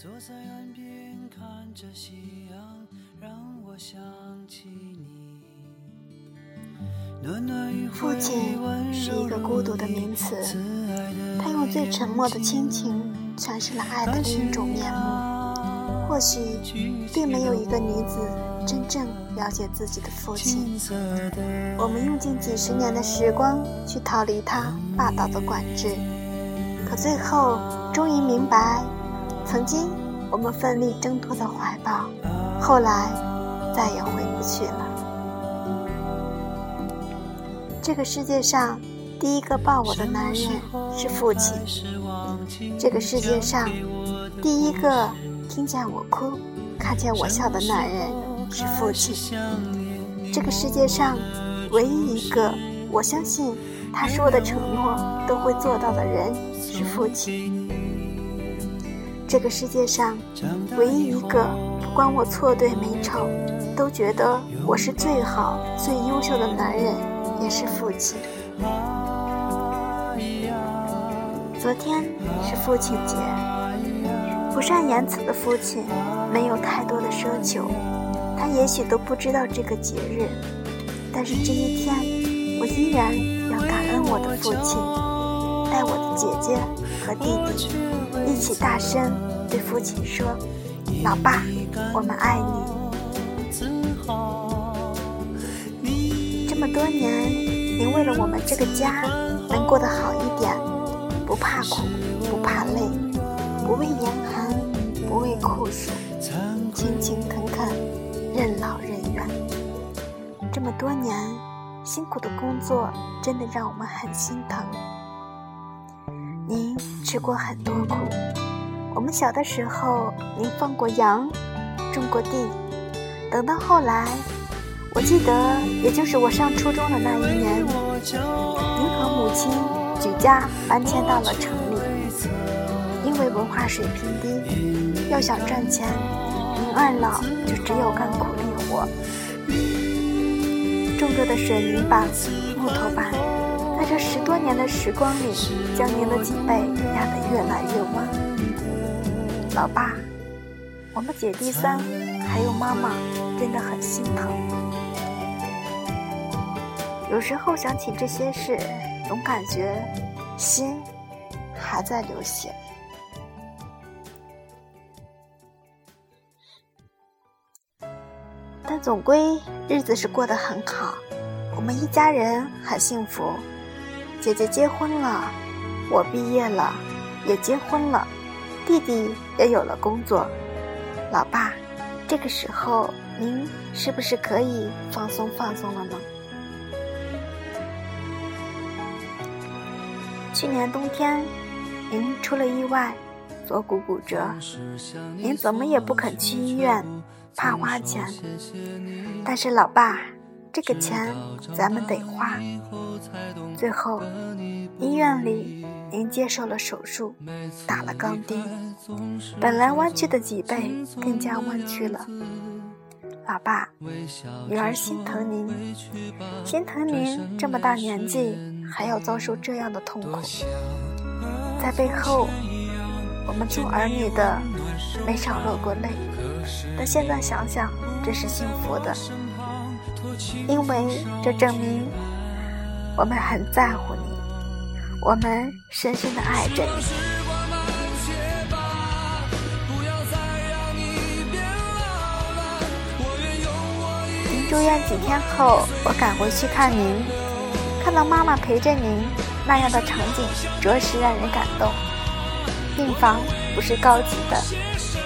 坐在岸边看着夕阳，让我想起你。父亲是一个孤独的名词，他用最沉默的亲情诠释了爱的另一种面目。或许，并没有一个女子真正了解自己的父亲。我们用尽几十年的时光去逃离他霸道的管制，可最后终于明白。曾经，我们奋力挣脱的怀抱，后来再也回不去了。这个世界上，第一个抱我的男人是父亲；这个世界上，第一个听见我哭、看见我笑的男人是父亲；这个世界上，唯一一个我相信他说的承诺都会做到的人是父亲。这个世界上，唯一一个不管我错对美丑，都觉得我是最好、最优秀的男人，也是父亲。昨天是父亲节，不善言辞的父亲没有太多的奢求，他也许都不知道这个节日，但是这一天，我依然要感恩我的父亲，带我的姐姐和弟弟。一起大声对父亲说：“老爸，我们爱你。这么多年，您为了我们这个家能过得好一点，不怕苦，不怕累，不畏严寒，不畏酷暑，勤勤恳恳，任劳任怨。这么多年辛苦的工作，真的让我们很心疼。”您吃过很多苦，我们小的时候，您放过羊，种过地，等到后来，我记得，也就是我上初中的那一年，您和母亲举家搬迁到了城里，因为文化水平低，要想赚钱，您二老就只有干苦力活，种着的水泥板、木头板。多年的时光里，将您的脊背压得越来越弯。老爸，我们姐弟三还有妈妈真的很心疼。有时候想起这些事，总感觉心还在流血。但总归日子是过得很好，我们一家人很幸福。姐姐结婚了，我毕业了，也结婚了，弟弟也有了工作。老爸，这个时候您是不是可以放松放松了呢？去年冬天，您出了意外，左骨骨折，您怎么也不肯去医院，怕花钱。但是老爸。这个钱咱们得花。最后，医院里您接受了手术，打了钢钉，本来弯曲的脊背更加弯曲了。老爸，女儿心疼您，心疼您这么大年纪还要遭受这样的痛苦。在背后，我们做儿女的没少落过泪，但现在想想，这是幸福的。因为这证明我们很在乎你，我们深深的爱着你。您住院几天后，我赶回去看您，看到妈妈陪着您那样的场景，着实让人感动。病房不是高级的，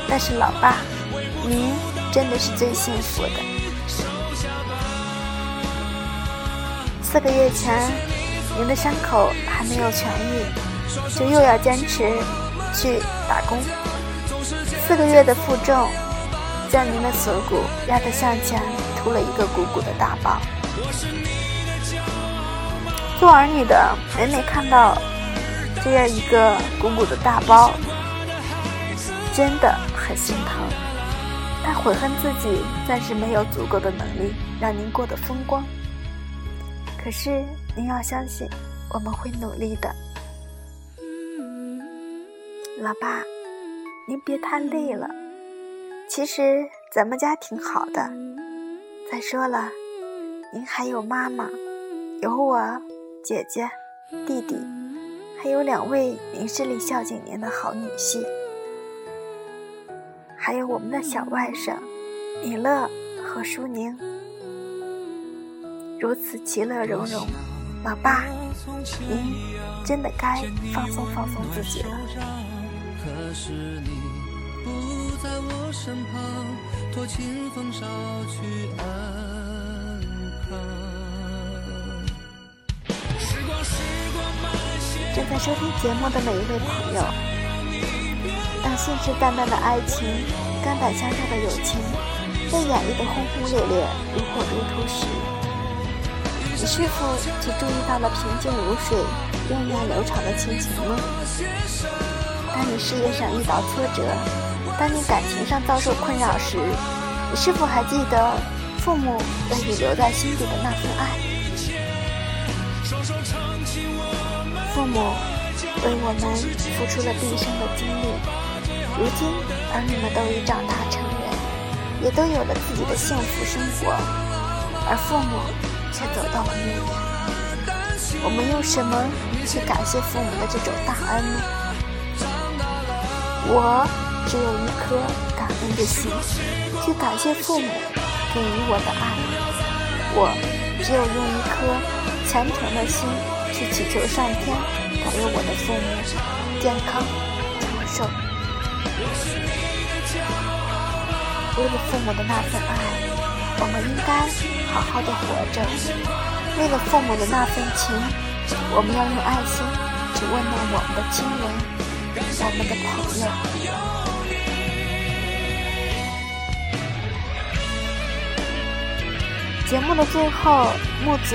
但是老爸，您真的是最幸福的。四个月前，您的伤口还没有痊愈，就又要坚持去打工。四个月的负重，将您的锁骨压得向前凸了一个鼓鼓的大包。做儿女的每每看到这样一个鼓鼓的大包，真的很心疼，但悔恨自己暂时没有足够的能力让您过得风光。可是您要相信，我们会努力的，老爸，您别太累了。其实咱们家挺好的。再说了，您还有妈妈，有我姐姐、弟弟，还有两位明事理孝敬您的好女婿，还有我们的小外甥米乐和舒宁，如此其乐融融。老爸，您真的该放松放松自己了。正在收听节目的每一位朋友，当信誓旦旦的爱情、肝胆相照的友情被演绎的轰轰烈烈、如火如荼时，你是否只注意到了平静如水、源远流长的亲情呢？当你事业上遇到挫折，当你感情上遭受困扰时，你是否还记得父母为你留在心底的那份爱？父母为我们付出了毕生的精力，如今儿女们都已长大成人，也都有了自己的幸福生活，而父母。却走到了暮年，我们用什么去感谢父母的这种大恩呢？我只有一颗感恩的心，去感谢父母给予我的爱；我只有用一颗虔诚的心，去祈求上天保佑我的父母健康长寿。为了父母的那份爱。我们应该好好的活着，为了父母的那份情，我们要用爱心去温暖我们的亲人，我们的朋友。节目的最后，木子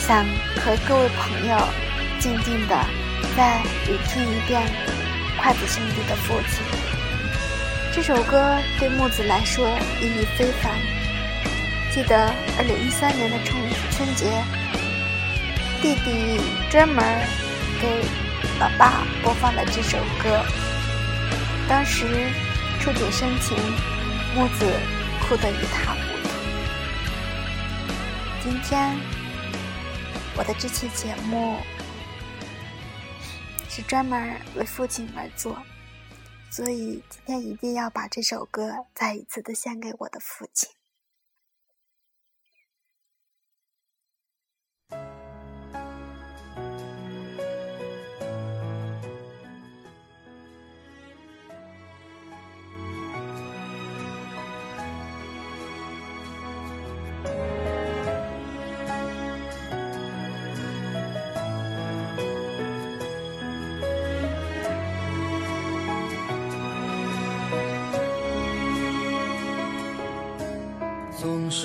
想和各位朋友静静的再聆听一遍筷子兄弟的父亲。这首歌对木子来说意义非凡。记得二零一三年的春春节，弟弟专门给老爸播放了这首歌，当时触景生情，木子哭得一塌糊涂。今天我的这期节目是专门为父亲而做。所以今天一定要把这首歌再一次的献给我的父亲。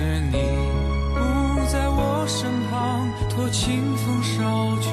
是你不在我身旁，托清风捎去